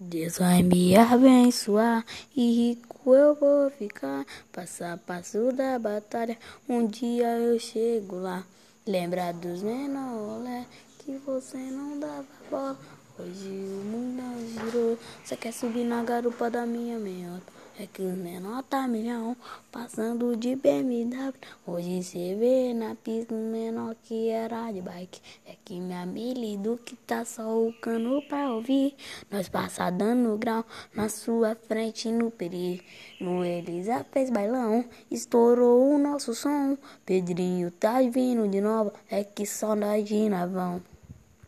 Deus vai me abençoar e rico eu vou ficar. Passo a passo da batalha, um dia eu chego lá. Lembra dos menores que você não dava bola. Hoje o mundo girou, você quer subir na garupa da minha meiota. É que os menor tá milhão, passando de BMW. Hoje cê vê na pista menor que era de bike. É que minha Mili que tá só o cano pra ouvir. Nós passa dando grau na sua frente no peri. No Elisa fez bailão, estourou o nosso som. Pedrinho tá vindo de novo, é que só nós de navão.